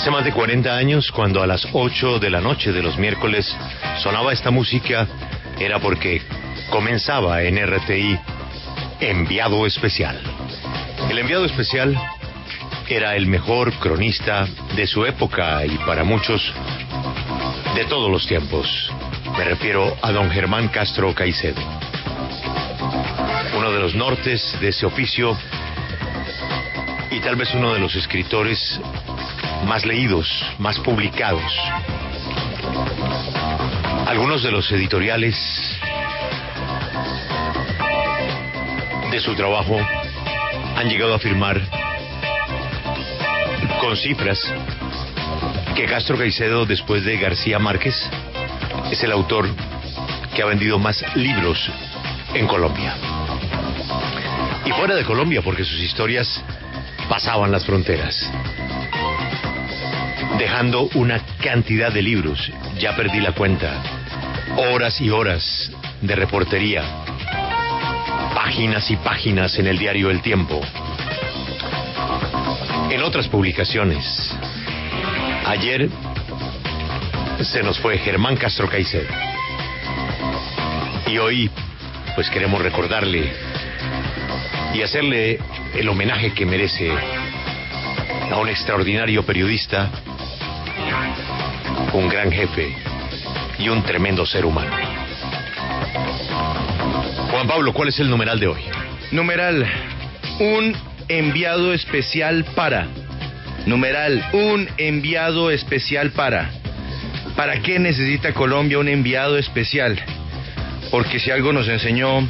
Hace más de 40 años, cuando a las 8 de la noche de los miércoles sonaba esta música, era porque comenzaba en RTI Enviado Especial. El enviado especial era el mejor cronista de su época y para muchos de todos los tiempos. Me refiero a don Germán Castro Caicedo, uno de los nortes de ese oficio y tal vez uno de los escritores más leídos, más publicados. Algunos de los editoriales de su trabajo han llegado a afirmar con cifras que Castro Caicedo, después de García Márquez, es el autor que ha vendido más libros en Colombia. Y fuera de Colombia, porque sus historias pasaban las fronteras, dejando una cantidad de libros, ya perdí la cuenta, horas y horas de reportería, páginas y páginas en el diario El Tiempo, en otras publicaciones. Ayer se nos fue Germán Castro Caicedo. Y hoy, pues queremos recordarle y hacerle el homenaje que merece a un extraordinario periodista, un gran jefe y un tremendo ser humano. Juan Pablo, ¿cuál es el numeral de hoy? Numeral, un enviado especial para. Numeral, un enviado especial para. ¿Para qué necesita Colombia un enviado especial? Porque si algo nos enseñó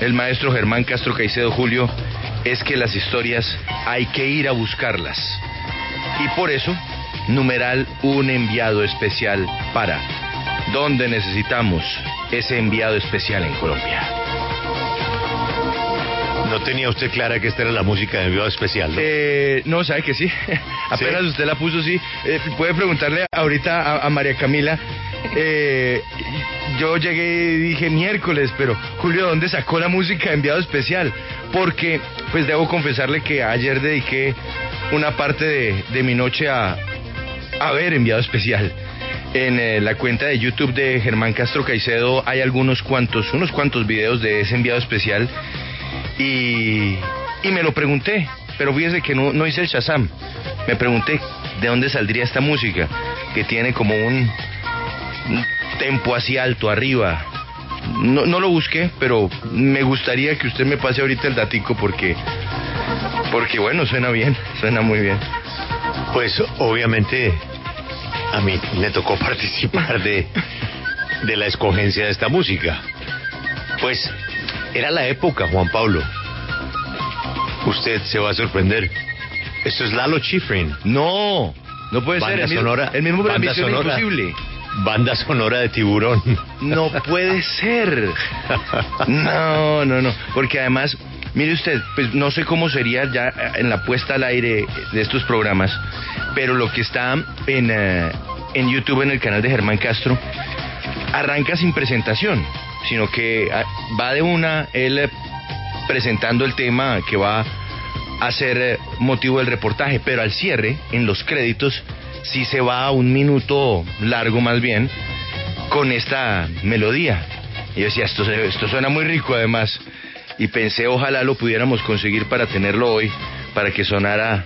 el maestro Germán Castro Caicedo Julio, es que las historias hay que ir a buscarlas. Y por eso, numeral, un enviado especial para. ¿Dónde necesitamos ese enviado especial en Colombia? No tenía usted clara que esta era la música de enviado especial, ¿no? Eh, no, sabe que sí. Apenas usted la puso, sí. Eh, puede preguntarle ahorita a, a María Camila. Eh, yo llegué y dije miércoles, pero Julio, ¿dónde sacó la música de enviado especial? Porque, pues debo confesarle que ayer dediqué una parte de, de mi noche a, a ver enviado especial. En eh, la cuenta de YouTube de Germán Castro Caicedo hay algunos cuantos, unos cuantos videos de ese enviado especial y, y me lo pregunté, pero fíjese que no, no hice el Shazam. Me pregunté de dónde saldría esta música, que tiene como un, un tempo así alto arriba. No, no lo busqué, pero me gustaría que usted me pase ahorita el datico porque, porque bueno, suena bien, suena muy bien. Pues obviamente a mí me tocó participar de, de la escogencia de esta música. Pues era la época, Juan Pablo. Usted se va a sorprender. Esto es Lalo Schifrin. No, no puede Banda ser. El mismo, sonora. el mismo banda sonora. Imposible. Banda sonora de tiburón. No puede ser. No, no, no. Porque además, mire usted, pues no sé cómo sería ya en la puesta al aire de estos programas, pero lo que está en, eh, en YouTube, en el canal de Germán Castro, arranca sin presentación, sino que ah, va de una, él eh, presentando el tema que va a ser eh, motivo del reportaje, pero al cierre, en los créditos, sí se va a un minuto largo más bien con esta melodía. Y yo decía, esto, esto suena muy rico además. Y pensé, ojalá lo pudiéramos conseguir para tenerlo hoy, para que sonara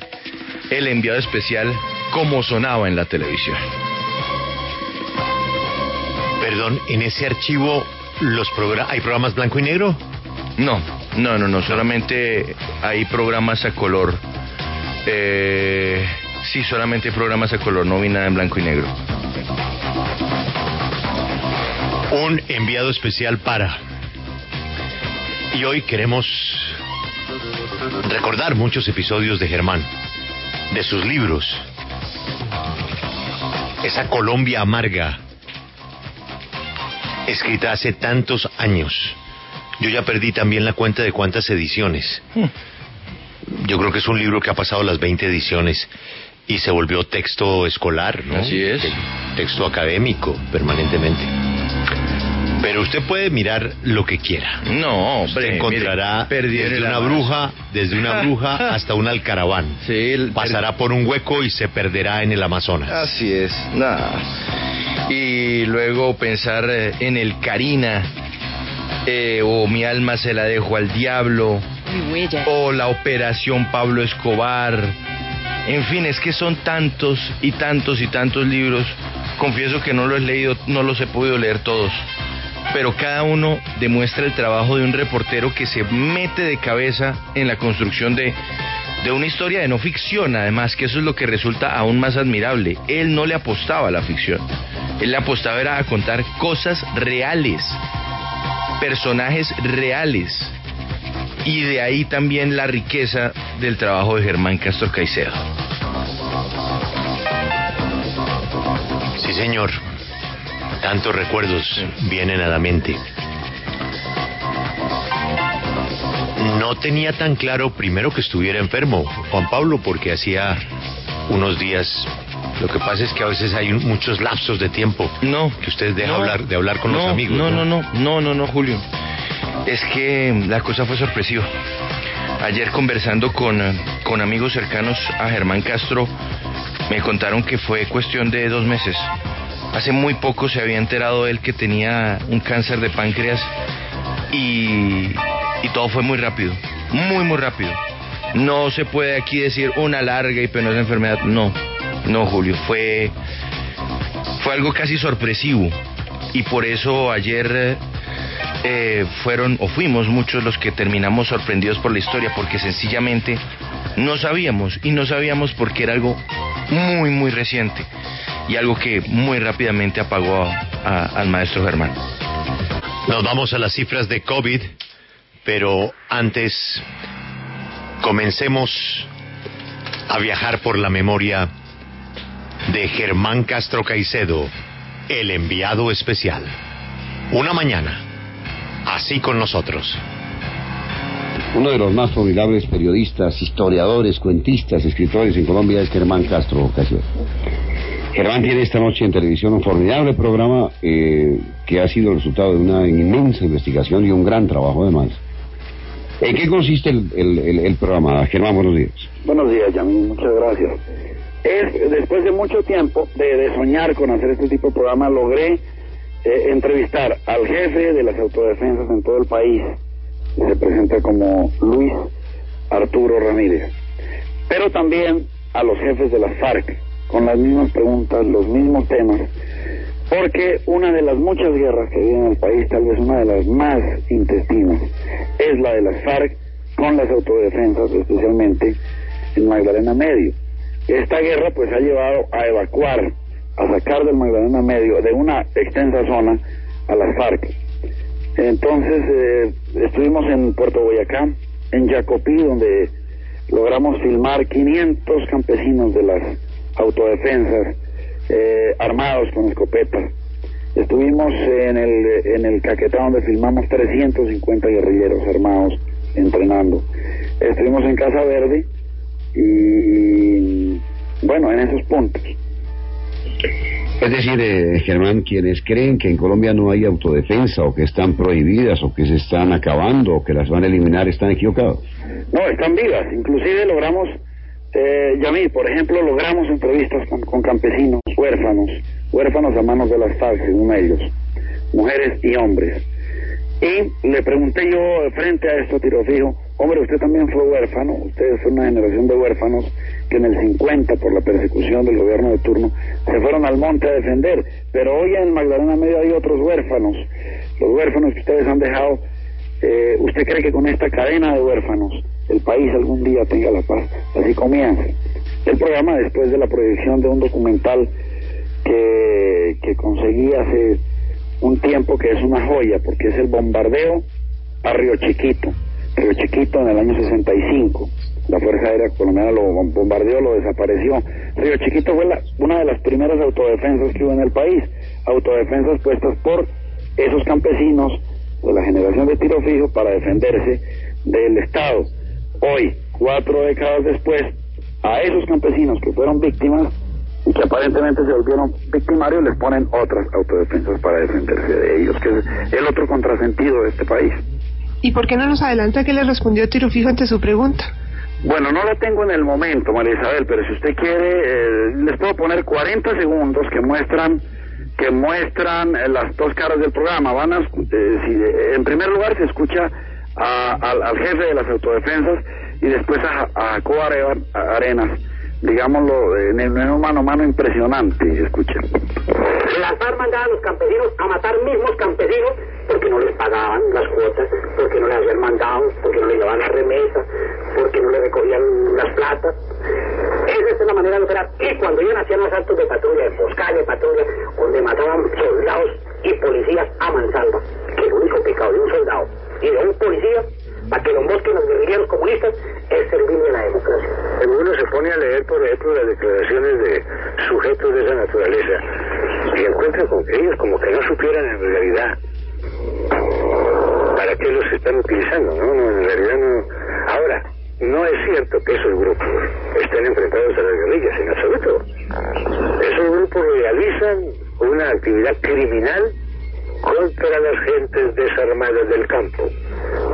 el enviado especial como sonaba en la televisión. Perdón, en ese archivo los hay programas blanco y negro. No, no, no, no, solamente hay programas a color. Eh, sí, solamente hay programas a color, no vi nada en blanco y negro. Un enviado especial para. Y hoy queremos recordar muchos episodios de Germán, de sus libros. Esa Colombia amarga, escrita hace tantos años. Yo ya perdí también la cuenta de cuántas ediciones. Yo creo que es un libro que ha pasado las 20 ediciones y se volvió texto escolar, ¿no? Así es. Te- Texto académico permanentemente. Pero usted puede mirar lo que quiera. No, Usted encontrará mire, desde una bruja, desde una bruja hasta un alcaraván. Sí, el- Pasará por un hueco y se perderá en el Amazonas. Así es, nada. Y luego pensar eh, en el Karina, eh, o mi alma se la dejo al diablo, Mi huella. o la operación Pablo Escobar. En fin, es que son tantos y tantos y tantos libros. Confieso que no los he leído, no los he podido leer todos. Pero cada uno demuestra el trabajo de un reportero que se mete de cabeza en la construcción de, de una historia de no ficción, además, que eso es lo que resulta aún más admirable. Él no le apostaba a la ficción. Él le apostaba era a contar cosas reales, personajes reales. Y de ahí también la riqueza del trabajo de Germán Castro Caicedo. Sí, señor. Tantos recuerdos vienen a la mente. No tenía tan claro primero que estuviera enfermo, Juan Pablo, porque hacía unos días. Lo que pasa es que a veces hay muchos lapsos de tiempo No. que usted deja No. hablar, de hablar con los No, amigos. No, no, no, no, no, no, Julio. Es que la cosa fue sorpresiva. Ayer conversando con, con amigos cercanos a Germán Castro, me contaron que fue cuestión de dos meses. Hace muy poco se había enterado él que tenía un cáncer de páncreas y, todo fue muy rápido, muy, muy rápido. No se puede aquí decir una larga y penosa enfermedad. No, no, Julio, fue, fue algo casi sorpresivo. Y por eso ayer eh, fueron o fuimos muchos los que terminamos sorprendidos por la historia, porque sencillamente no sabíamos y no sabíamos porque era algo muy, muy reciente y algo que muy rápidamente apagó a- a- al maestro Germán. Nos vamos a las cifras de COVID, pero antes comencemos a viajar por la memoria de Germán Castro Caicedo, el enviado especial. Una mañana, así con nosotros. Uno de los más formidables periodistas, historiadores, cuentistas, escritores en Colombia es Germán Castro Caicedo. Germán tiene esta noche en televisión un formidable programa eh, que ha sido el resultado de una inmensa investigación y un gran trabajo además. ¿En qué consiste el, programa? Germán, buenos días. Buenos días, Yamil, muchas gracias. Es después de mucho tiempo de, de soñar con hacer este tipo de programa, logré eh, entrevistar al jefe de las autodefensas en todo el país. Se presenta como Luis Arturo Ramírez. Pero también a los jefes de las FARC, con las mismas preguntas, los mismos temas. Porque una de las muchas guerras que vive en el país, tal vez una de las más intestinas, es la de las FARC con las autodefensas, especialmente en Magdalena Medio. Esta guerra pues ha llevado a evacuar, a sacar del Magdalena Medio, de una extensa zona, a las FARC. Entonces eh, estuvimos en Puerto Boyacá, en Jacopí, donde logramos filmar 500 campesinos de las autodefensas eh, armados con escopetas. Estuvimos en el, en el Caquetá donde filmamos 350 guerrilleros armados entrenando. Estuvimos en Casa Verde y, y, bueno, en esos puntos. Es decir, eh, Germán, quienes creen que en Colombia no hay autodefensa o que están prohibidas o que se están acabando o que las van a eliminar están equivocados. No, están vivas. Inclusive logramos, eh, por ejemplo, logramos entrevistas con, con campesinos, huérfanos, huérfanos a manos de las FARC, según ellos, mujeres y hombres. Y le pregunté yo frente a esto, tiro fijo, hombre, usted también fue huérfano, ustedes son una generación de huérfanos que en el 50, por la persecución del gobierno de turno, se fueron al monte a defender, pero hoy en Magdalena Medio hay otros huérfanos, los huérfanos que ustedes han dejado eh, ¿Usted cree que con esta cadena de huérfanos el país algún día tenga la paz? Así comienza. El programa después de la proyección de un documental que, conseguí hace un tiempo que es una joya, porque es el bombardeo a Río Chiquito. Río Chiquito en el año 65. La Fuerza Aérea Colombiana lo bombardeó, lo desapareció. Río Chiquito fue la- una de las primeras autodefensas que hubo en el país. Autodefensas puestas por esos campesinos de la generación de tiro fijo para defenderse del Estado. Hoy, cuatro décadas después, a esos campesinos que fueron víctimas, y que aparentemente se volvieron victimarios, les ponen otras autodefensas para defenderse de ellos, que es el otro contrasentido de este país. ¿Y por qué no nos adelanta que le respondió Tiro Fijo ante su pregunta? Bueno, no la tengo en el momento, María Isabel, pero si usted quiere, eh, les puedo poner 40 segundos que muestran que muestran eh, las dos caras del programa. Van a, eh, en primer lugar se escucha al, jefe de las autodefensas y después a, a Jacob Arenas digámoslo, en, el, mano a mano impresionante, escuchen. Las FARC mandaban a los campesinos a matar mismos campesinos porque no les pagaban las cuotas, porque no les hacían mandados, porque no les llevaban la remesa, porque no les recogían las platas. Esa es la manera de operar. Y cuando iban hacían asaltos de patrulla, de emboscada de patrulla, donde mataban soldados y policías a mansalva, que el único pecado de un soldado y de un policía para que los bosques los guerrilleros comunistas es servirle a la democracia. Pone a leer, por ejemplo, las declaraciones de sujetos de esa naturaleza y encuentra con que ellos como que no supieran en realidad para qué los están utilizando, ¿no? no en realidad no. Ahora, no es cierto que esos grupos estén enfrentados a las guerrillas, en absoluto. Esos grupos realizan una actividad criminal contra las gentes desarmadas del campo.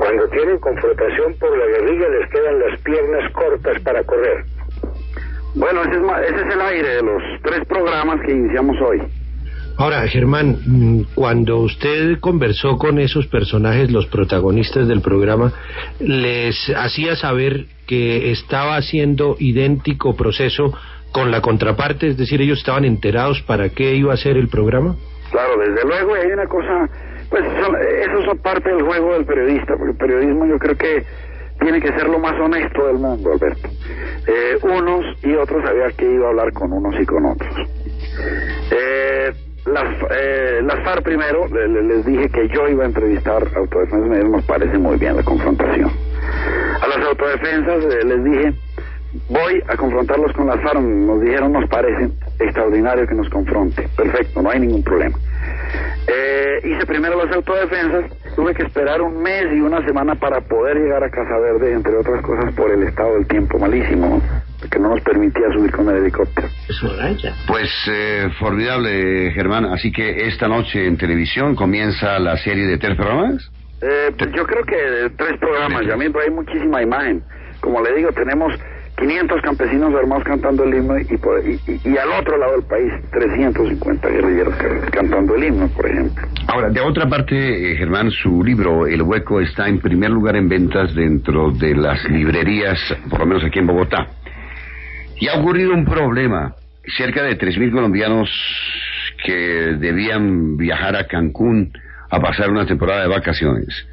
Cuando tienen confrontación por la guerrilla les quedan las piernas cortas para correr. Bueno, ese es, ese es el aire de los tres programas que iniciamos hoy. Ahora, Germán, mm, cuando usted conversó con esos personajes, los protagonistas del programa, ¿les hacía saber que estaba haciendo idéntico proceso con la contraparte? Es decir, ellos estaban enterados para qué iba a ser el programa. Claro, desde luego hay una cosa, pues eso son parte del juego del periodista, porque el periodismo yo creo que tiene que ser lo más honesto del mundo, Alberto. Eh, unos y otros sabían que iba a hablar con unos y con otros. Eh, las, eh, las FARC primero, les dije que yo iba a entrevistar autodefensas, me nos parece muy bien la confrontación. A las autodefensas eh, les dije, voy a confrontarlos con las FARC, nos dijeron, nos parece extraordinario que nos confronte, perfecto, no hay ningún problema. Eh, hice primero las autodefensas, tuve que esperar un mes y una semana para poder llegar a Casa Verde, entre otras cosas por el estado del tiempo malísimo, que no nos permitía subir con el helicóptero. Pues eh, formidable, Germán. Así que esta noche en televisión comienza la serie de tres programas. Eh, pues yo creo que tres programas, ya mismo hay muchísima imagen. Como le digo, tenemos 500 campesinos armados cantando el himno y, al otro lado del país 350 guerrilleros cantando el himno, por ejemplo. Ahora, de otra parte, eh, Germán, su libro El Hueco está en primer lugar en ventas dentro de las librerías, por lo menos aquí en Bogotá. Y ha ocurrido un problema. Cerca de 3.000 colombianos que debían viajar a Cancún a pasar una temporada de vacaciones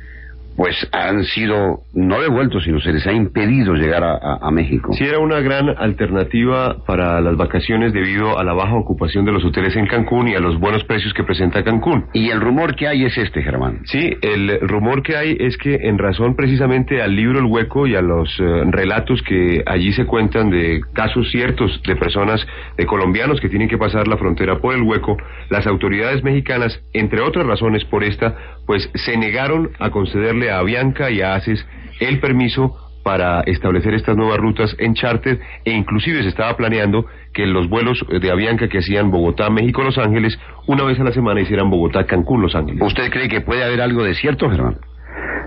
pues han sido no devueltos, sino se les ha impedido llegar a, México. Sí, era una gran alternativa para las vacaciones debido a la baja ocupación de los hoteles en Cancún y a los buenos precios que presenta Cancún. Y el rumor que hay es este, Germán. Sí, el rumor que hay es que en razón precisamente al libro El Hueco y a los eh, relatos que allí se cuentan de casos ciertos de personas, de colombianos que tienen que pasar la frontera por el Hueco, las autoridades mexicanas, entre otras razones por esta, pues se negaron a concederle a Avianca y a ACES el permiso para establecer estas nuevas rutas en charter e inclusive se estaba planeando que los vuelos de Avianca que hacían Bogotá, México, Los Ángeles, una vez a la semana hicieran Bogotá, Cancún, Los Ángeles. ¿Usted cree que puede haber algo de cierto, Germán?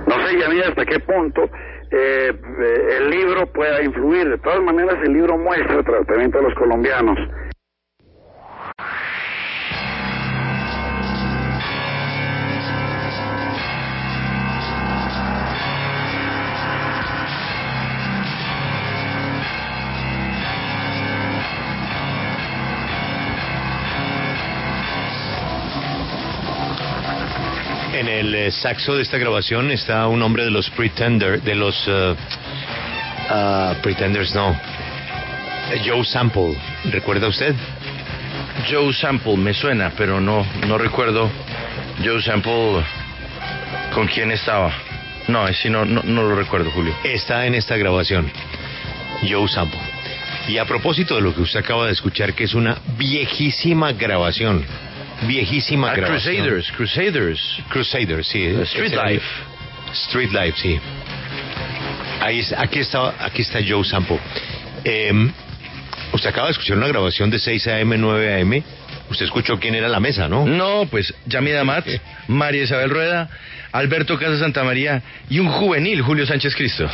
No sé, ya hasta qué punto eh, eh, el libro pueda influir. De todas maneras, el libro muestra el tratamiento de los colombianos. El eh, saxo de esta grabación está un hombre de los Pretenders, de los uh, uh, Pretenders, no. Joe Sample, ¿recuerda usted? Joe Sample, me suena, pero no, no recuerdo Joe Sample con quién estaba. No, sí, no, no, no lo recuerdo, Julio. Está en esta grabación, Joe Sample. Y a propósito de lo que usted acaba de escuchar, que es una viejísima grabación viejísima ah, Crusaders, Crusaders. Crusaders, sí. Street Life. Street Life, sí. Ahí, aquí, está, aquí está Joe Sampo. Em, Usted acaba de escuchar una grabación de 6 a.m., 9 a.m. Usted escuchó quién era la mesa, ¿no? No, pues Yami Damat, María Isabel Rueda, Alberto Casa Santa María y un juvenil Julio Sánchez Cristo.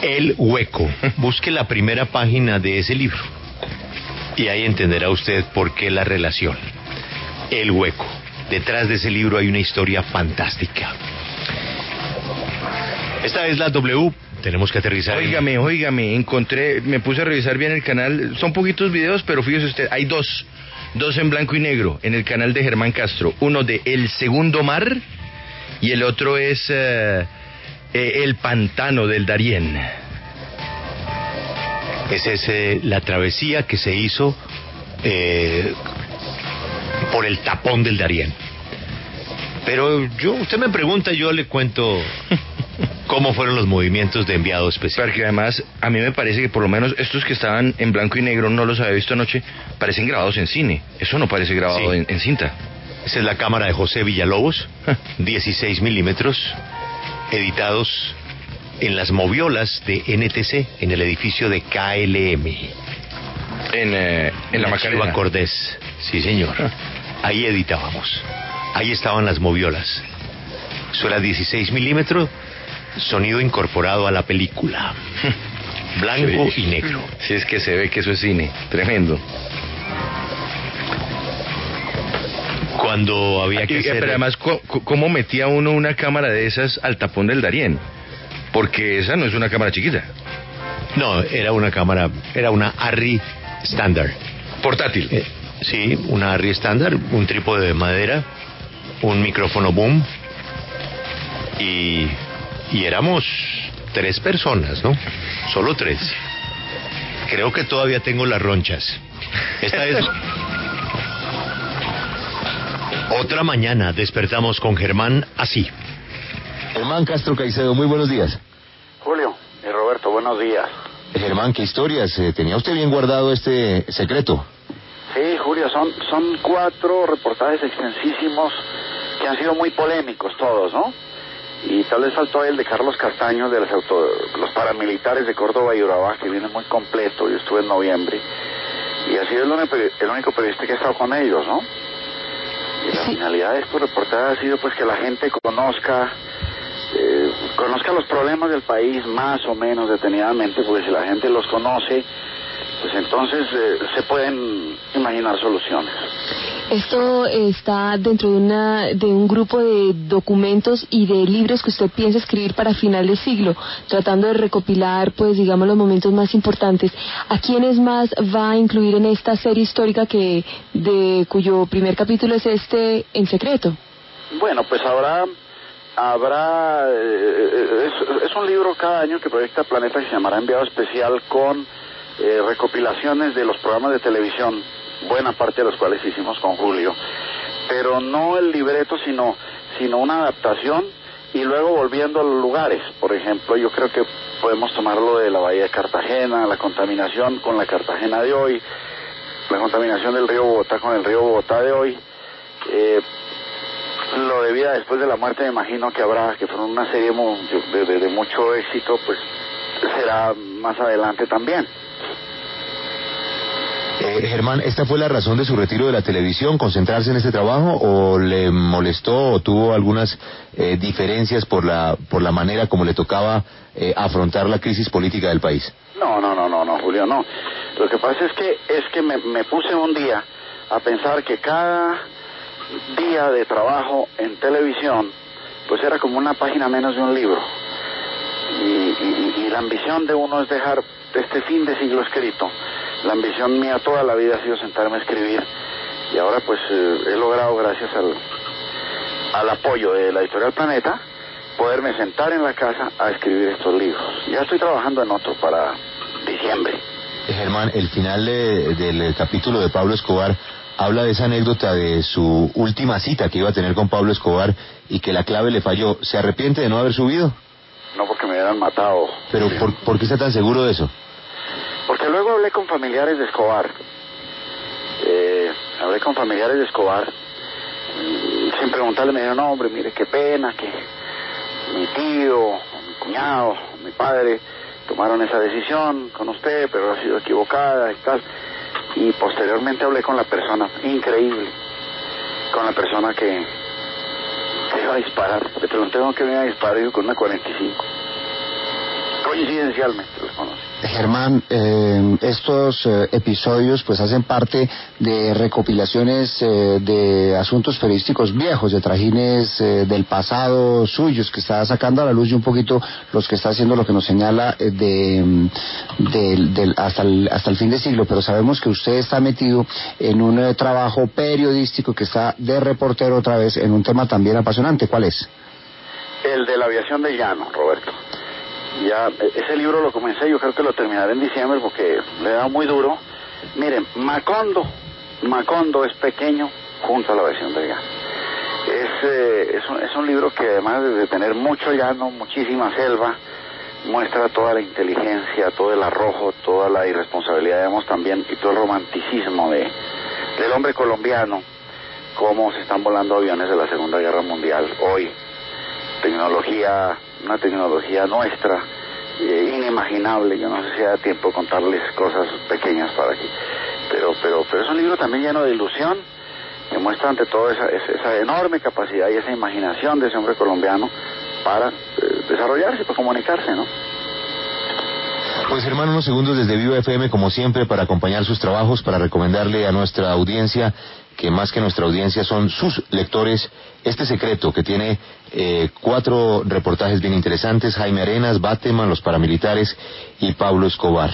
El hueco. Busque la primera página de ese libro. Y ahí entenderá usted por qué la relación. El hueco. Detrás de ese libro hay una historia fantástica. Esta es la W. Tenemos que aterrizar. en- Óigame, óigame, encontré, me puse a revisar bien el canal. Son poquitos videos, pero fíjese usted, hay dos. Dos en blanco y negro en el canal de Germán Castro. Uno de El Segundo Mar y el otro es eh, El Pantano del Darién. Esa es eh, la travesía que se hizo eh, por el tapón del Darién. Pero yo, usted me pregunta, yo le cuento cómo fueron los movimientos de enviado especial. Porque además, a mí me parece que por lo menos estos que estaban en blanco y negro, no los había visto anoche, parecen grabados en cine. Eso no parece grabado Sí. en, en cinta. Esa es la cámara de José Villalobos, 16 milímetros, editados en las moviolas de NTC, en el edificio de KLM. En, eh, en la Macarena Macarena. Cordés, sí señor. Ahí editábamos. Ahí estaban las moviolas. Eso era 16 milímetros, sonido incorporado a la película. Blanco Sí. y negro. Sí, es que se ve que eso es cine. Tremendo. Cuando había que Y- hacer... Pero además, ¿cómo metía uno una cámara de esas al tapón del Darién? Porque esa no es una cámara chiquita. No, era una cámara, era una Arri estándar. Portátil. Eh, sí, una Arri estándar, un trípode de madera, un micrófono boom y, y éramos tres personas, ¿no? Solo tres. Creo que todavía tengo las ronchas. Esta es otra mañana. Despertamos con Germán así. Germán Castro Caicedo, muy buenos días. Julio y Roberto, buenos días. Germán, ¿qué historias? Eh, ¿Tenía usted bien guardado este secreto? Sí, Julio, son, son cuatro reportajes extensísimos que han sido muy polémicos todos, ¿no? Y tal vez faltó el de Carlos Castaño, de los, auto- los paramilitares de Córdoba y Urabá, que viene muy completo, yo estuve en noviembre, y ha sido el único, el único periodista que ha estado con ellos, ¿no? Y la finalidad de estos reportajes ha sido pues que la gente conozca, eh, problemas del país más o menos detenidamente, porque si la gente los conoce, pues entonces eh, se pueden imaginar soluciones. Esto está dentro de, una, de un grupo de documentos y de libros que usted piensa escribir para final de siglo, tratando de recopilar, pues, digamos, los momentos más importantes. ¿A quiénes más va a incluir en esta serie histórica que de cuyo primer capítulo es este En secreto? Bueno, pues habrá, habrá, eh, es, un libro cada año que proyecta Planeta que se llamará Enviado Especial con eh, recopilaciones de los programas de televisión, buena parte de los cuales hicimos con Julio, pero no el libreto, sino, sino una adaptación y luego volviendo a los lugares. Por ejemplo, yo creo que podemos tomarlo de la Bahía de Cartagena, la contaminación con la Cartagena de hoy, la contaminación del río Bogotá con el río Bogotá de hoy. Eh, lo de vida después de la muerte me imagino que habrá, que fueron una serie de, de- de mucho éxito, pues será más adelante también. Eh, Germán, ¿esta fue la razón de su retiro de la televisión, concentrarse en este trabajo o le molestó o tuvo algunas eh, diferencias por la, por la manera como le tocaba eh, afrontar la crisis política del país? No, no, no, no, no, Julio, no. Lo que pasa es que es que me, me puse un día a pensar que cada día de trabajo en televisión, pues era como una página menos de un libro. Y, y- y la ambición de uno es dejar este fin de siglo escrito. La ambición mía toda la vida ha sido sentarme a escribir y ahora pues eh, he logrado gracias al, al apoyo de la editorial Planeta poderme sentar en la casa a escribir estos libros. Ya estoy trabajando en otro para diciembre. Eh, Germán, el final eh, del capítulo de Pablo Escobar habla de esa anécdota de su última cita que iba a tener con Pablo Escobar y que la clave le falló. ¿Se arrepiente de no haber subido? No porque me hubieran matado. ¿Pero por, por qué está tan seguro de eso? Porque luego hablé con familiares de Escobar. Eh, hablé con familiares de Escobar. Sin preguntarle me dijeron, no hombre, mire qué pena que mi tío, mi cuñado, mi padre tomaron esa decisión con usted, pero ha sido equivocada y tal. Y posteriormente hablé con la persona, increíble, con la persona que, que iba a disparar. Le pregunté con qué me iba a disparar dijo con una 45. Coincidencialmente los conocí. Germán, eh, estos eh, episodios pues hacen parte de recopilaciones eh, de asuntos periodísticos viejos, de trajines eh, del pasado suyos que está sacando a la luz y un poquito los que está haciendo lo que nos señala eh, de, del- del- hasta, el, hasta el fin de siglo, pero sabemos que usted está metido en un trabajo periodístico que está de reportero otra vez en un tema también apasionante. ¿Cuál es? El de la aviación de llano, Roberto. Ya, e- ese libro lo comencé, yo creo que lo terminaré en diciembre porque le da muy duro. Miren, Macondo, Macondo es pequeño junto a la aviación de llano. Es, eh, es, un, es un libro que además de tener mucho llano, muchísima selva, muestra toda la inteligencia, todo el arrojo, toda la irresponsabilidad, digamos, también, y todo el romanticismo de, del hombre colombiano, cómo se están volando aviones de la Segunda Guerra Mundial hoy, tecnología, una tecnología nuestra, eh, inimaginable, yo no sé si da tiempo contarles cosas pequeñas para aquí, pero, pero, pero es un libro también lleno de ilusión, que muestra ante todo esa, esa, enorme capacidad y esa imaginación de ese hombre colombiano para eh, desarrollarse, para comunicarse, ¿no? Pues hermano, unos segundos desde Viva FM, como siempre, para acompañar sus trabajos, para recomendarle a nuestra audiencia, que más que nuestra audiencia son sus lectores, este secreto que tiene eh, cuatro reportajes bien interesantes, Jaime Arenas, Bateman, los paramilitares y Pablo Escobar.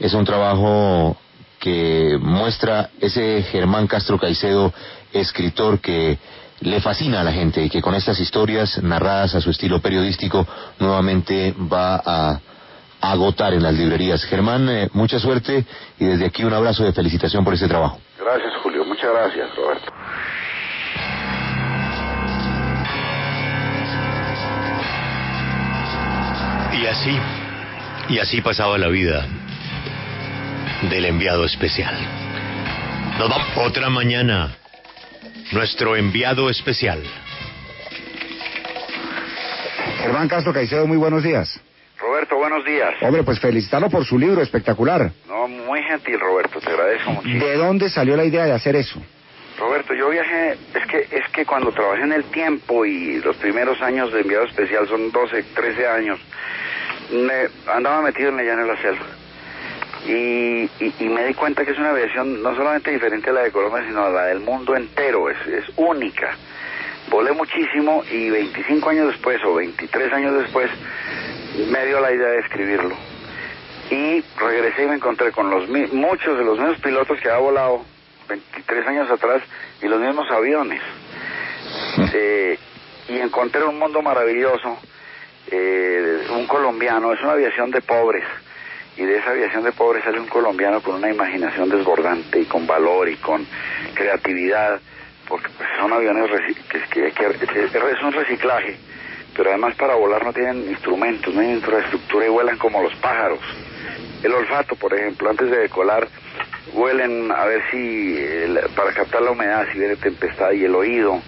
Es un trabajo que muestra ese Germán Castro Caicedo, escritor que le fascina a la gente y que con estas historias narradas a su estilo periodístico nuevamente va a agotar en las librerías. Germán, eh, mucha suerte y desde aquí un abrazo de felicitación por este trabajo. Gracias, Julio. Muchas gracias, Roberto. Y así, y así pasaba la vida del enviado especial. Nos vamos otra mañana. Nuestro enviado especial. Germán Castro Caicedo, muy buenos días. Roberto, buenos días. Hombre, pues felicitarlo por su libro espectacular. No, muy gentil, Roberto, te agradezco muchísimo. ¿De dónde salió la idea de hacer eso? Roberto, yo viajé, es que es que cuando trabajé en el tiempo y los primeros años de enviado especial son 12, 13 años, me andaba metido en la llana de la selva. Y, y, y me di cuenta que es una aviación no solamente diferente a la de Colombia, sino a la del mundo entero, es, es única. Volé muchísimo y 25 años después o 23 años después me dio la idea de escribirlo. Y regresé y me encontré con los muchos de los mismos pilotos que había volado 23 años atrás y los mismos aviones. Eh, y encontré un mundo maravilloso, eh, un colombiano, es una aviación de pobres. Y de esa aviación de pobres sale un colombiano con una imaginación desbordante y con valor y con creatividad, porque pues, son aviones que- que- es un reciclaje, pero además para volar no tienen instrumentos, no hay infraestructura y vuelan como los pájaros. El olfato, por ejemplo, antes de decolar, huelen a ver si, para captar la humedad, si viene tempestad y el oído.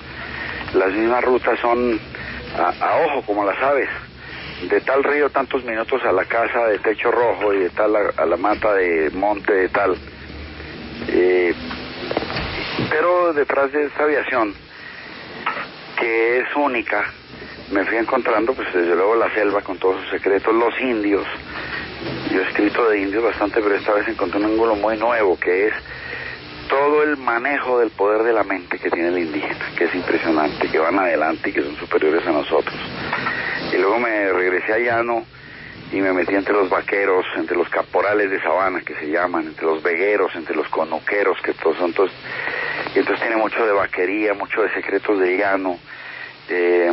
Las mismas rutas son a, a ojo, como las aves. De tal río tantos minutos a la casa de techo rojo y de tal a, a la mata de monte de tal. Eh, pero detrás de esta aviación, que es única, me fui encontrando, pues desde luego la selva con todos sus secretos, los indios. Yo he escrito de indios bastante, pero esta vez encontré un ángulo muy nuevo, que es todo el manejo del poder de la mente que tiene el indígena, que es impresionante, que van adelante y que son superiores a nosotros. Y luego me regresé a Llano y me metí entre los vaqueros, entre los caporales de sabana que se llaman, entre los vegueros, entre los conuqueros, que todos son todos... Y entonces tiene mucho de vaquería, mucho de secretos de llano, eh,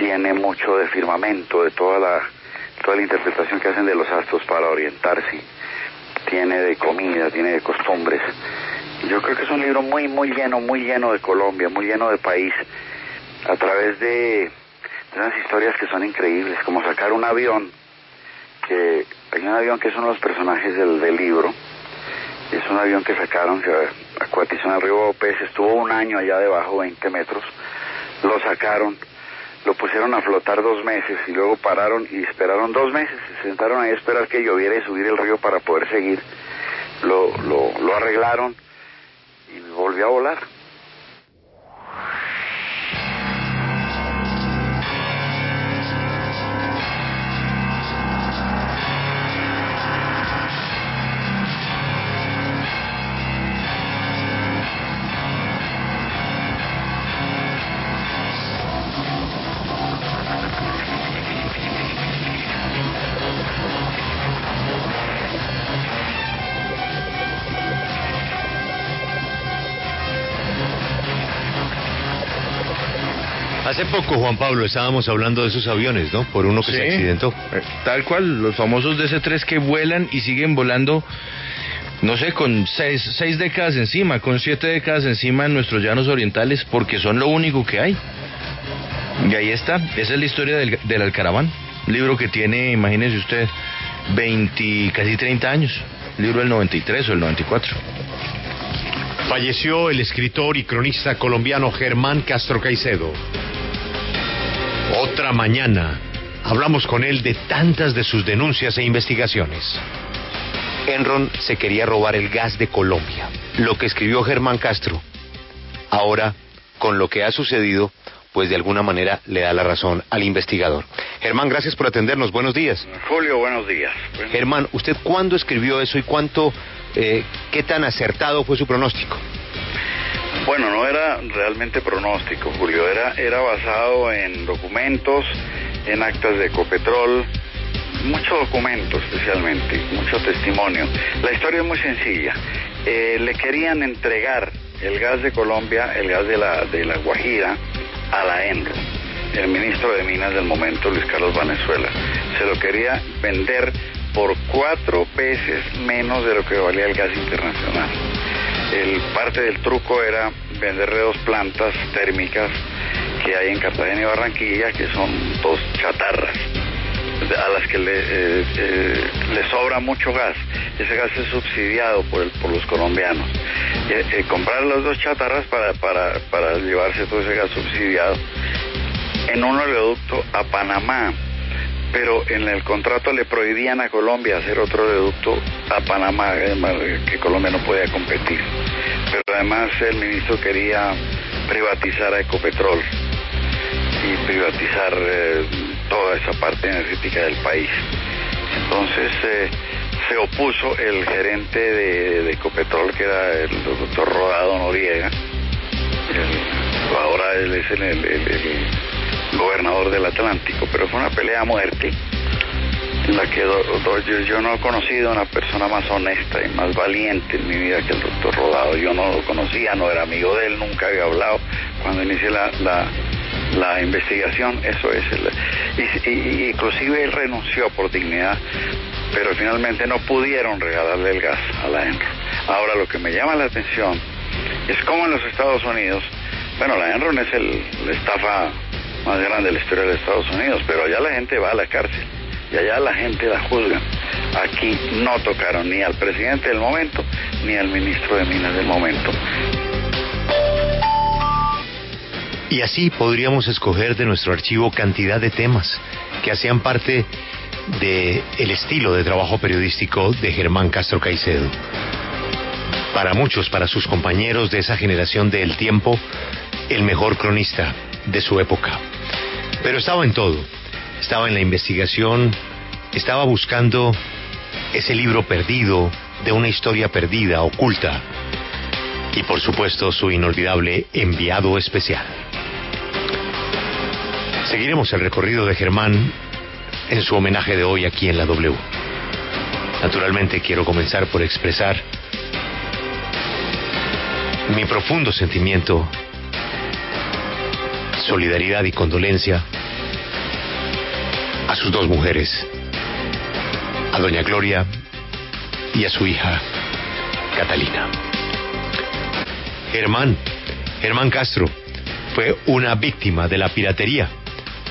tiene mucho de firmamento, de toda la, toda la interpretación que hacen de los astros para orientarse, tiene de comida, tiene de costumbres. Yo creo que es un libro muy, muy lleno, muy lleno de Colombia, muy lleno de país, a través de, de unas historias que son increíbles, como sacar un avión, que hay un avión que es uno de los personajes del, del libro, es un avión que sacaron, se acuatizó en el río López, estuvo un año allá debajo, 20 metros, lo sacaron, lo pusieron a flotar dos meses y luego pararon y esperaron dos meses, se sentaron ahí a esperar que lloviera y subir el río para poder seguir. Lo, lo, lo arreglaron y volvió a volar. Hace poco, Juan Pablo, estábamos hablando de esos aviones, ¿no? Por uno que se accidentó. Eh, Tal cual, los famosos DC-3 que vuelan y siguen volando, no sé, con seis, seis décadas encima, con siete décadas encima en nuestros llanos orientales, porque son lo único que hay. Y ahí está, esa es la historia del, del Alcaraván, libro que tiene, imagínese usted, 20, casi 30 años, libro del 93 o el 94. Falleció el escritor y cronista colombiano Germán Castro Caicedo. Otra mañana hablamos con él de tantas de sus denuncias e investigaciones. Enron se quería robar el gas de Colombia, lo que escribió Germán Castro. Ahora, con lo que ha sucedido, pues de alguna manera le da la razón al investigador. Germán, gracias por atendernos. Buenos días. Julio, buenos días. Germán, ¿usted cuándo escribió eso y cuánto, eh, qué tan acertado fue su pronóstico? Bueno, no era realmente pronóstico, Julio, era, era basado en documentos, en actas de Ecopetrol, mucho documento especialmente, mucho testimonio. La historia es muy sencilla. Eh, le querían entregar el gas de Colombia, el gas de la, de la Guajira, a la ENRO. El ministro de Minas del momento, Luis Carlos Vanezuela, se lo quería vender por cuatro veces menos de lo que valía el gas internacional. El parte del truco era venderle dos plantas térmicas que hay en Cartagena y Barranquilla, que son dos chatarras a las que le, eh, eh, le sobra mucho gas. Ese gas es subsidiado por, el, por los colombianos. Eh, eh, comprar las dos chatarras para, para, para llevarse todo ese gas subsidiado en un oleoducto a Panamá. Pero en el contrato le prohibían a Colombia hacer otro oleoducto a Panamá, además, que Colombia no podía competir. Pero además el ministro quería privatizar a Ecopetrol y privatizar eh, toda esa parte energética del país. Entonces eh, se opuso el gerente de, Ecopetrol, que era el doctor Rodado Noriega. El- ahora él es el gobernador del Atlántico, pero fue una pelea a muerte en la que do- do- yo, no he conocido a una persona más honesta y más valiente en mi vida que el doctor Rodado. Yo no lo conocía, no era amigo de él, nunca había hablado. Cuando inicié la, la, la investigación, eso es. El, y- y inclusive él renunció por dignidad, pero finalmente no pudieron regalarle el gas a la ENRO. Ahora lo que me llama la atención es cómo en los Estados Unidos, bueno, la Enron es el, la estafa más grande de la historia de Estados Unidos, pero allá la gente va a la cárcel y allá la gente la juzga. Aquí no tocaron ni al presidente del momento ni al ministro de Minas del momento. Y así podríamos escoger de nuestro archivo cantidad de temas que hacían parte de el estilo de trabajo periodístico de Germán Castro Caicedo. Para muchos, para sus compañeros de esa generación del tiempo, el mejor cronista de su época. Pero estaba en todo. Estaba en la investigación, estaba buscando ese libro perdido de una historia perdida, oculta. Y por supuesto su inolvidable enviado especial. Seguiremos el recorrido de Germán en su homenaje de hoy aquí en la W. Naturalmente quiero comenzar por expresar mi profundo sentimiento, solidaridad y condolencia a sus dos mujeres, a doña Gloria y a su hija Catalina. Germán, Germán Castro, fue una víctima de la piratería.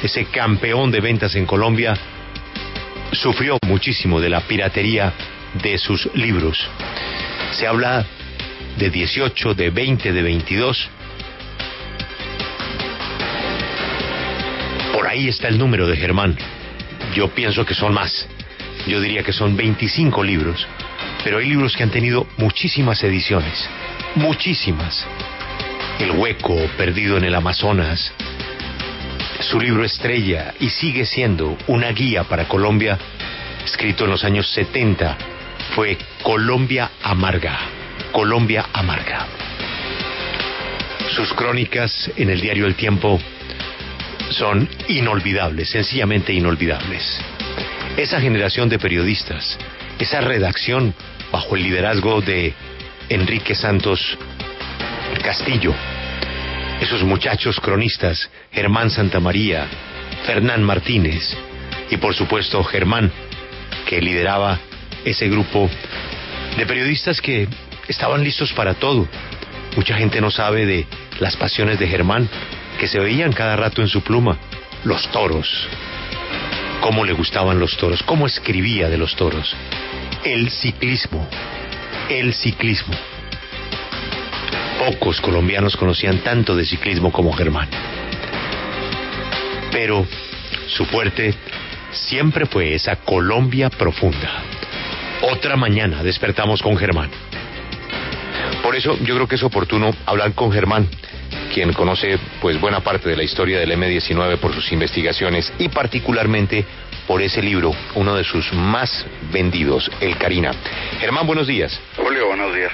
Ese campeón de ventas en Colombia sufrió muchísimo de la piratería de sus libros. Se habla de 18, de 20, de 22. Ahí está el número de Germán. Yo pienso que son más. Yo diría que son 25 libros. Pero hay libros que han tenido muchísimas ediciones. Muchísimas. El hueco perdido en el Amazonas. Su libro estrella y sigue siendo una guía para Colombia, escrito en los años 70, fue Colombia Amarga. Colombia Amarga. Sus crónicas en el diario El Tiempo son inolvidables, sencillamente inolvidables. Esa generación de periodistas, esa redacción bajo el liderazgo de Enrique Santos Castillo, esos muchachos cronistas, Germán Santamaría, Fernán Martínez y por supuesto Germán, que lideraba ese grupo de periodistas que estaban listos para todo. Mucha gente no sabe de las pasiones de Germán, que se veían cada rato en su pluma. Los toros. Cómo le gustaban los toros, cómo escribía de los toros. El ciclismo. El ciclismo. Pocos colombianos conocían tanto de ciclismo como Germán. Pero su fuerte siempre fue esa Colombia profunda. Otra mañana despertamos con Germán. Por eso yo creo que es oportuno hablar con Germán, quien conoce pues buena parte de la historia del M19 por sus investigaciones y particularmente por ese libro, uno de sus más vendidos, El Karina. Germán, buenos días. Julio, buenos días.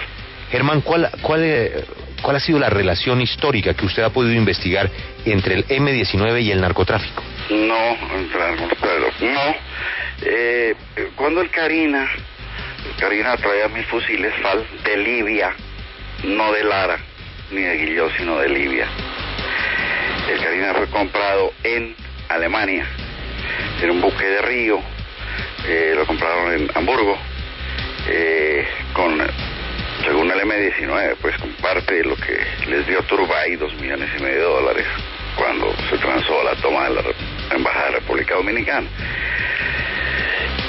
Germán, ¿cuál, cuál, eh, ¿cuál ha sido la relación histórica que usted ha podido investigar entre el M19 y el narcotráfico? No, narcotráfico, no. Eh, cuando el Karina, el Karina traía mil fusiles FAL de Libia, no de Lara, ni de Guillot, sino de Libia. El Karina fue comprado en Alemania, en un buque de río, eh, lo compraron en Hamburgo, eh, con, según el M19, pues con parte de lo que les dio Turbay, dos millones y medio de dólares, cuando se transó la toma de la Embajada de la República Dominicana.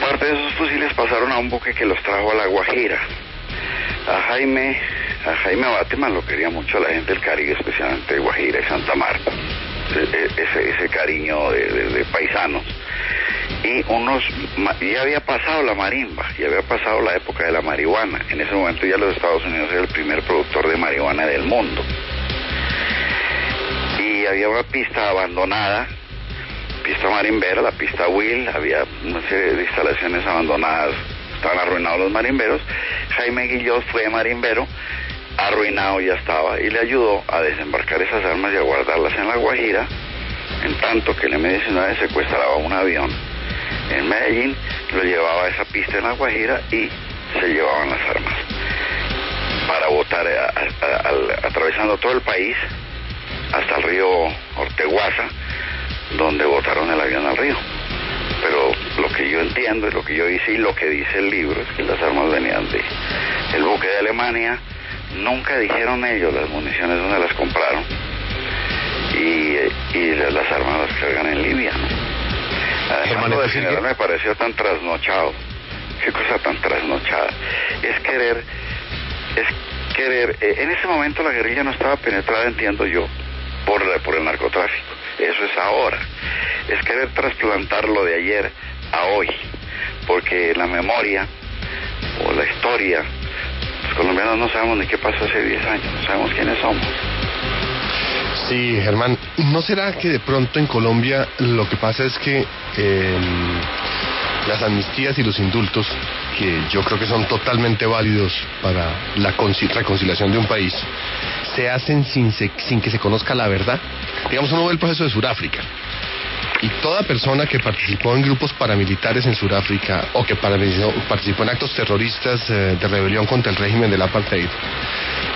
Parte de esos fusiles pasaron a un buque que los trajo a La Guajira. A Jaime, a Jaime Bateman lo quería mucho la gente del Caribe, especialmente de Guajira y Santa Marta. E- e- Ese, ese cariño de, paisanos. Y unos, ya había pasado la marimba, ya había pasado la época de la marihuana. En ese momento ya los Estados Unidos era el primer productor de marihuana del mundo. Y había una pista abandonada, pista marimbera, la pista Will, había una serie de instalaciones abandonadas, estaban arruinados los marimberos. Jaime Guillot fue marimbero, arruinado ya estaba, y le ayudó a desembarcar esas armas y a guardarlas en la Guajira, en tanto que el M-19 secuestraba un avión en Medellín, lo llevaba a esa pista en la Guajira y se llevaban las armas para al- atravesando todo el país hasta el río Orteguaza, donde botaron el avión al río. Pero lo que yo entiendo y lo que yo hice y lo que dice el libro es que las armas venían de el buque de Alemania, nunca dijeron ellos las municiones donde las compraron y, y las armas las cargan en Libia. ¿no? Además, lo de general me pareció tan trasnochado. Qué cosa tan trasnochada. Es querer, es querer. eh, en ese momento la guerrilla no estaba penetrada, entiendo yo, por, la- por el narcotráfico. Eso es ahora. Es querer trasplantar lo de ayer a hoy. Porque la memoria o la historia, colombianos no sabemos ni qué pasó hace 10 años, no sabemos quiénes somos. Sí, Germán, ¿no será que de pronto en Colombia lo que pasa es que eh, las amnistías y los indultos, que yo creo que son totalmente válidos para la conci- reconciliación de un país, se hacen sin, se- sin que se conozca la verdad? Digamos, uno ve el proceso de Sudáfrica. Y toda persona que participó en grupos paramilitares en Sudáfrica o que participó, en actos terroristas eh, de rebelión contra el régimen del apartheid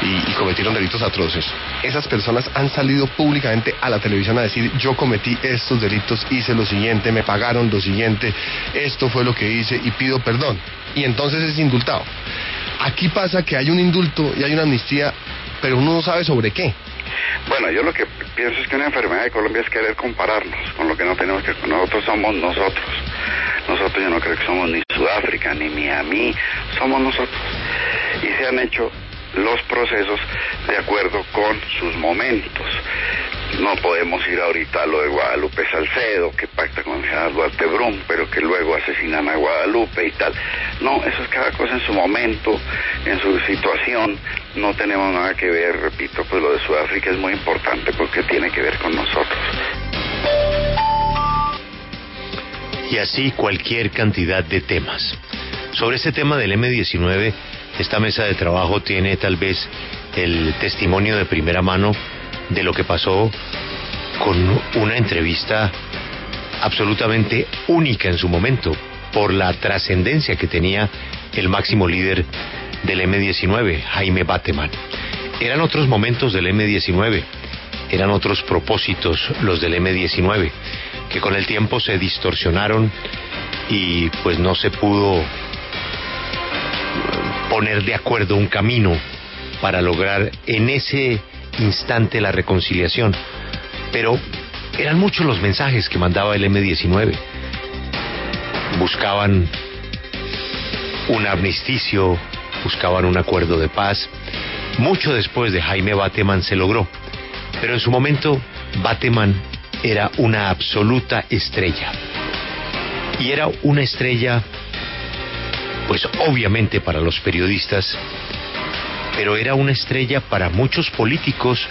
y, y cometieron delitos atroces, esas personas han salido públicamente a la televisión a decir yo cometí estos delitos, hice lo siguiente, me pagaron lo siguiente, esto fue lo que hice y pido perdón. Y entonces es indultado. Aquí pasa que hay un indulto y hay una amnistía, pero uno no sabe sobre qué. Bueno, yo lo que pienso es que una enfermedad de Colombia es querer compararnos con lo que no tenemos que... Nosotros somos nosotros. Nosotros yo no creo que somos ni Sudáfrica, ni Miami, somos nosotros. Y se han hecho los procesos de acuerdo con sus momentos. No podemos ir ahorita a lo de Guadalupe Salcedo, que pacta con general Duarte pero que luego asesinan a Guadalupe y tal. No, eso es cada cosa en su momento, en su situación. No tenemos nada que ver, repito, pues lo de Sudáfrica es muy importante porque tiene que ver con nosotros. Y así cualquier cantidad de temas. Sobre este tema del M19, esta mesa de trabajo tiene tal vez el testimonio de primera mano de lo que pasó con una entrevista absolutamente única en su momento por la trascendencia que tenía el máximo líder del M19, Jaime Bateman. Eran otros momentos del M19, eran otros propósitos los del M19, que con el tiempo se distorsionaron y pues no se pudo poner de acuerdo un camino para lograr en ese instante la reconciliación. Pero eran muchos los mensajes que mandaba el M19. Buscaban un amnisticio, buscaban un acuerdo de paz. Mucho después de Jaime Bateman se logró. Pero en su momento, Bateman era una absoluta estrella. Y era una estrella, pues obviamente para los periodistas, pero era una estrella para muchos políticos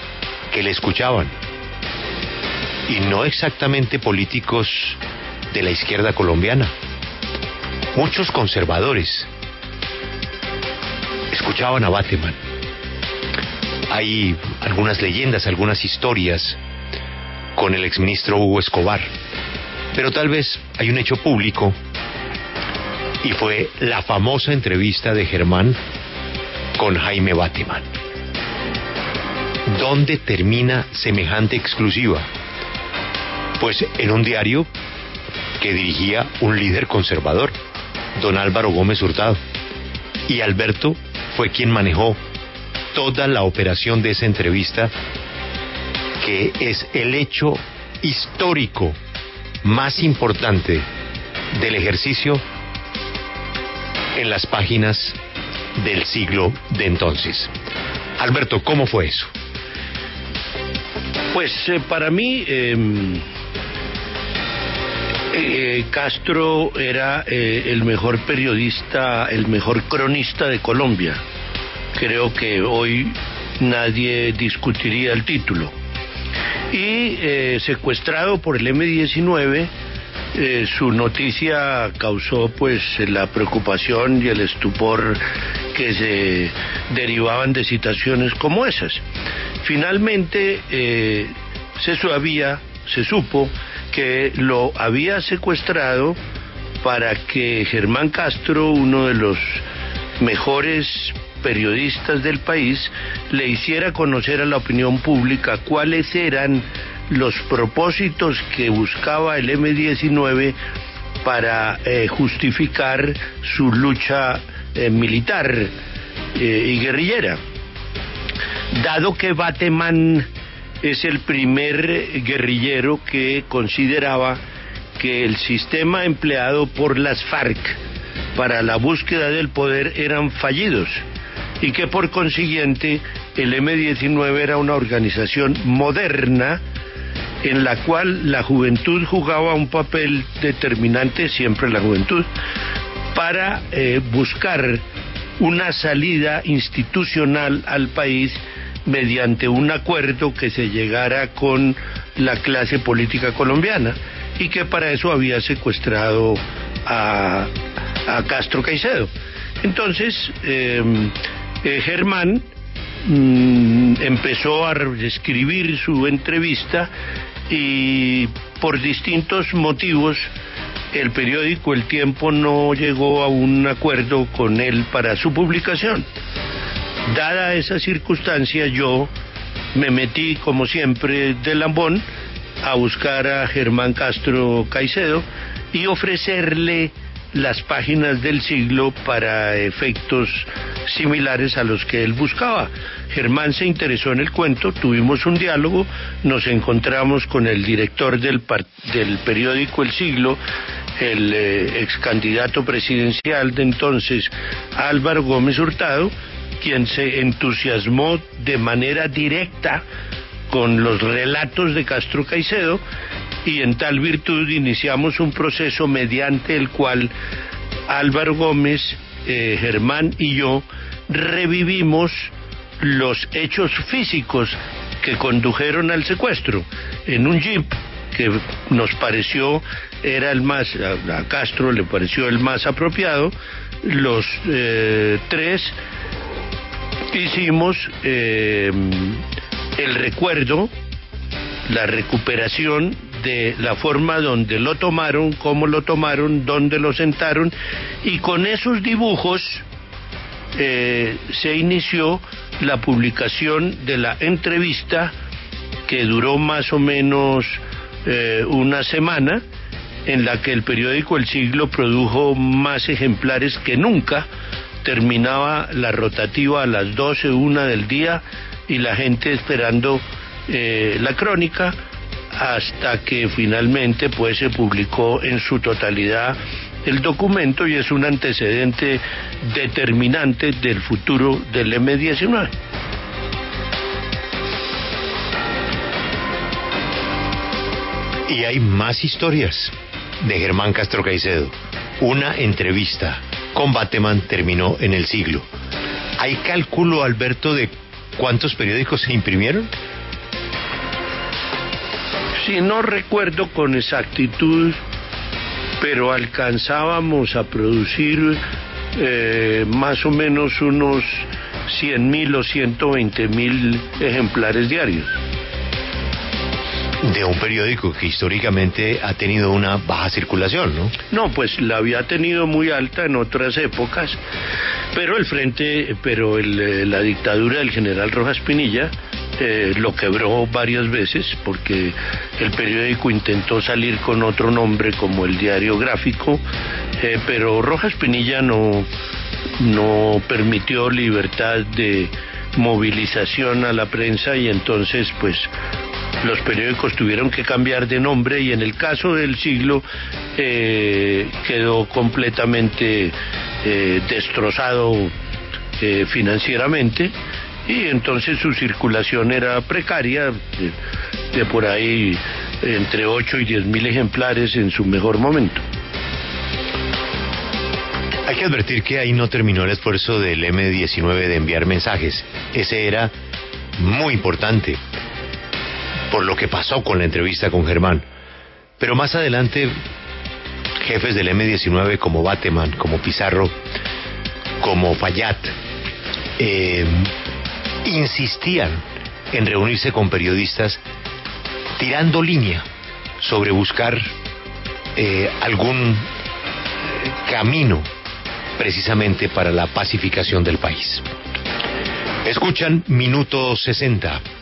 que le escuchaban. Y no exactamente políticos de la izquierda colombiana. Muchos conservadores escuchaban a Bateman. Hay algunas leyendas, algunas historias con el exministro Hugo Escobar. Pero tal vez hay un hecho público y fue la famosa entrevista de Germán con Jaime Bateman. ¿Dónde termina semejante exclusiva? Pues en un diario que dirigía un líder conservador, don Álvaro Gómez Hurtado. Y Alberto fue quien manejó toda la operación de esa entrevista, que es el hecho histórico más importante del ejercicio en las páginas del siglo de entonces. Alberto, ¿cómo fue eso? Pues eh, para mí em, eh, Castro era eh, el mejor periodista, el mejor cronista de Colombia. Creo que hoy nadie discutiría el título. Y secuestrado por el M-19, eh, su noticia causó pues la preocupación y el estupor que se derivaban de situaciones como esas. Finalmente eh, se sabía, se supo que lo había secuestrado para que Germán Castro, uno de los mejores periodistas del país, le hiciera conocer a la opinión pública cuáles eran los propósitos que buscaba el M-19 para eh, justificar su lucha eh, militar eh, y guerrillera. Dado que Bateman es el primer guerrillero que consideraba que el sistema empleado por las FARC para la búsqueda del poder eran fallidos y que por consiguiente el M-19 era una organización moderna en la cual la juventud jugaba un papel determinante, siempre la juventud, para eh, buscar una salida institucional al país mediante un acuerdo que se llegara con la clase política colombiana y que para eso había secuestrado a, Castro Caicedo. Entonces, em, eh, Germán mm, empezó a escribir su entrevista y por distintos motivos el periódico El Tiempo no llegó a un acuerdo con él para su publicación. Dada esa circunstancia, yo me metí, como siempre, de lambón a buscar a Germán Castro Caicedo y ofrecerle las páginas del siglo para efectos similares a los que él buscaba. Germán se interesó en el cuento, tuvimos un diálogo, nos encontramos con el director del, del periódico El Siglo, el eh, ex candidato presidencial de entonces, Álvaro Gómez Hurtado, quien se entusiasmó de manera directa con los relatos de Castro Caicedo y en tal virtud iniciamos un proceso mediante el cual Álvaro Gómez, eh, Germán y yo revivimos los hechos físicos que condujeron al secuestro en un jeep que nos pareció era el más a, Castro le pareció el más apropiado. Los eh, tres hicimos eh, el recuerdo la recuperación de la forma donde lo tomaron, cómo lo tomaron, dónde lo sentaron y con esos dibujos eh, se inició la publicación de la entrevista que duró más o menos eh, una semana en la que el periódico El Siglo produjo más ejemplares que nunca. Terminaba la rotativa a las 12, una del día y la gente esperando eh, la crónica hasta que finalmente pues se publicó en su totalidad el documento y es un antecedente determinante del futuro del M19. Y hay más historias de Germán Castro Caicedo. Una entrevista con Bateman terminó en el siglo. ¿Hay cálculo, Alberto, de cuántos periódicos se imprimieron? Si no recuerdo con exactitud, pero alcanzábamos a producir eh, más o menos unos 100 mil o 120 mil ejemplares diarios. De un periódico que históricamente ha tenido una baja circulación, ¿no? No, pues la había tenido muy alta en otras épocas, pero el frente, pero el, eh, la dictadura del general Rojas Pinilla eh, lo quebró varias veces porque el periódico intentó salir con otro nombre como el diario gráfico, eh, pero Rojas Pinilla no, no permitió libertad de movilización a la prensa y entonces pues los periódicos tuvieron que cambiar de nombre y en el caso del siglo eh, quedó completamente eh, destrozado financieramente y entonces su circulación era precaria, de, por ahí entre 8 y 10 mil ejemplares en su mejor momento. Hay que advertir que ahí no terminó el esfuerzo del M19 de enviar mensajes. Ese era muy importante por lo que pasó con la entrevista con Germán. Pero más adelante, jefes del M19 como Bateman, como Pizarro, como Fayad, eh, insistían en reunirse con periodistas tirando línea sobre buscar eh, algún camino precisamente para la pacificación del país. Escuchan Minuto 60